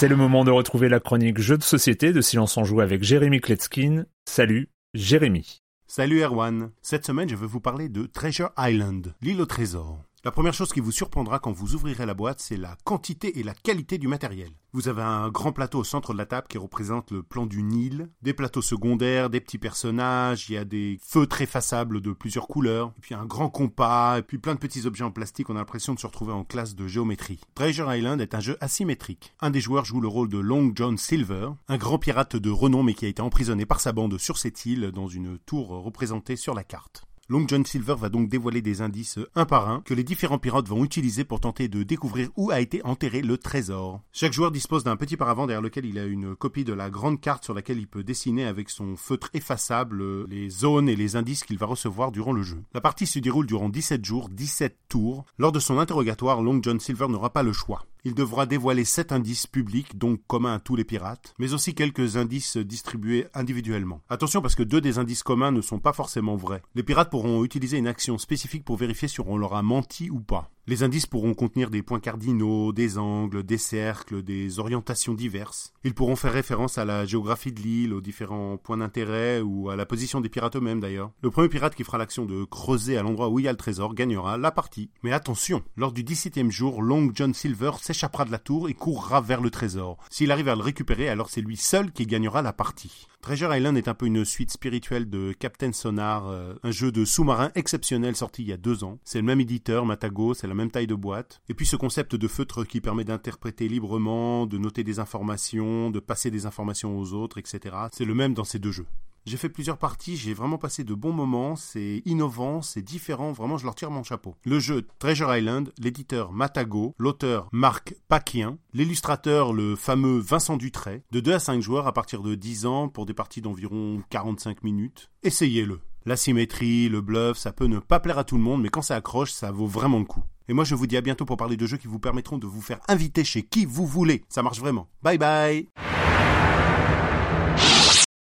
C'est le moment de retrouver la chronique Jeux de société de Silence en Joue avec Jérémy Kletskin. Salut, Jérémy. Salut Erwan. Cette semaine, je veux vous parler de Treasure Island, l'île au trésor. La première chose qui vous surprendra quand vous ouvrirez la boîte, c'est la quantité et la qualité du matériel. Vous avez un grand plateau au centre de la table qui représente le plan du Nil, des plateaux secondaires, des petits personnages, il y a des feutres effaçables de plusieurs couleurs, puis un grand compas, et puis plein de petits objets en plastique, on a l'impression de se retrouver en classe de géométrie. Treasure Island est un jeu asymétrique. Un des joueurs joue le rôle de Long John Silver, un grand pirate de renom mais qui a été emprisonné par sa bande sur cette île dans une tour représentée sur la carte. Long John Silver va donc dévoiler des indices un par un que les différents pirates vont utiliser pour tenter de découvrir où a été enterré le trésor. Chaque joueur dispose d'un petit paravent derrière lequel il a une copie de la grande carte sur laquelle il peut dessiner avec son feutre effaçable les zones et les indices qu'il va recevoir durant le jeu. La partie se déroule durant 17 jours, 17 tours. Lors de son interrogatoire, Long John Silver n'aura pas le choix. Il devra dévoiler sept indices publics, donc communs à tous les pirates, mais aussi quelques indices distribués individuellement. Attention parce que deux des indices communs ne sont pas forcément vrais. Les pirates pourront utiliser une action spécifique pour vérifier si on leur a menti ou pas. Les indices pourront contenir des points cardinaux, des angles, des cercles, des orientations diverses. Ils pourront faire référence à la géographie de l'île, aux différents points d'intérêt ou à la position des pirates eux-mêmes d'ailleurs. Le premier pirate qui fera l'action de creuser à l'endroit où il y a le trésor gagnera la partie. Mais attention, lors du 17e jour, Long John Silver s'échappera de la tour et courra vers le trésor. S'il arrive à le récupérer, alors c'est lui seul qui gagnera la partie. Treasure Island est un peu une suite spirituelle de Captain Sonar, euh, un jeu de sous-marin exceptionnel sorti il y a deux ans. C'est le même éditeur, Matago, c'est la même taille de boîte. Et puis ce concept de feutre qui permet d'interpréter librement, de noter des informations, de passer des informations aux autres, etc. C'est le même dans ces deux jeux. J'ai fait plusieurs parties, j'ai vraiment passé de bons moments, c'est innovant, c'est différent, vraiment je leur tire mon chapeau. Le jeu Treasure Island, l'éditeur Matago, l'auteur Marc Paquien, l'illustrateur le fameux Vincent Dutray, de 2 à 5 joueurs à partir de 10 ans pour des parties d'environ 45 minutes. Essayez-le. La symétrie, le bluff, ça peut ne pas plaire à tout le monde, mais quand ça accroche, ça vaut vraiment le coup. Et moi je vous dis à bientôt pour parler de jeux qui vous permettront de vous faire inviter chez qui vous voulez. Ça marche vraiment. Bye bye